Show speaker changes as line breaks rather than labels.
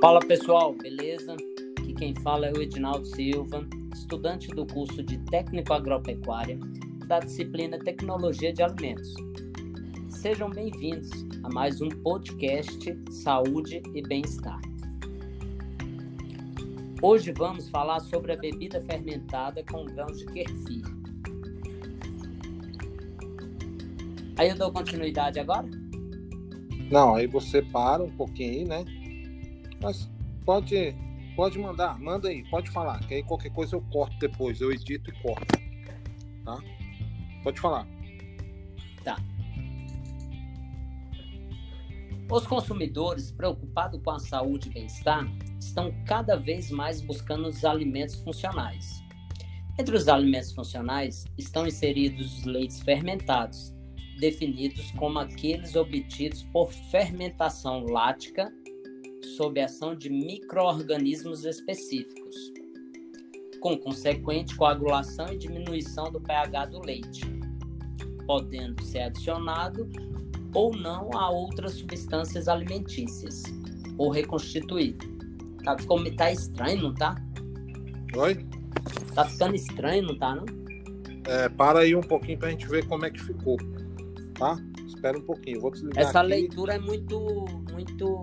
Fala pessoal, beleza? Aqui quem fala é o Edinaldo Silva, estudante do curso de Técnico Agropecuária da disciplina Tecnologia de Alimentos. Sejam bem-vindos a mais um podcast Saúde e Bem-Estar. Hoje vamos falar sobre a bebida fermentada com grãos de kefir. Aí eu dou continuidade agora?
Não, aí você para um pouquinho né? Mas pode, pode mandar, manda aí, pode falar, que aí qualquer coisa eu corto depois, eu edito e corto. Tá? Pode falar.
Tá. Os consumidores preocupados com a saúde e bem-estar estão cada vez mais buscando os alimentos funcionais. Entre os alimentos funcionais estão inseridos os leites fermentados, definidos como aqueles obtidos por fermentação lática sob ação de microorganismos específicos, com consequente coagulação e diminuição do pH do leite, podendo ser adicionado ou não a outras substâncias alimentícias, ou reconstituído. Tá, ficou, tá estranho, não tá?
Oi?
Tá ficando estranho, não tá, não?
É, para aí um pouquinho pra gente ver como é que ficou tá? Espera um pouquinho, vou desligar
Essa
aqui.
leitura é muito, muito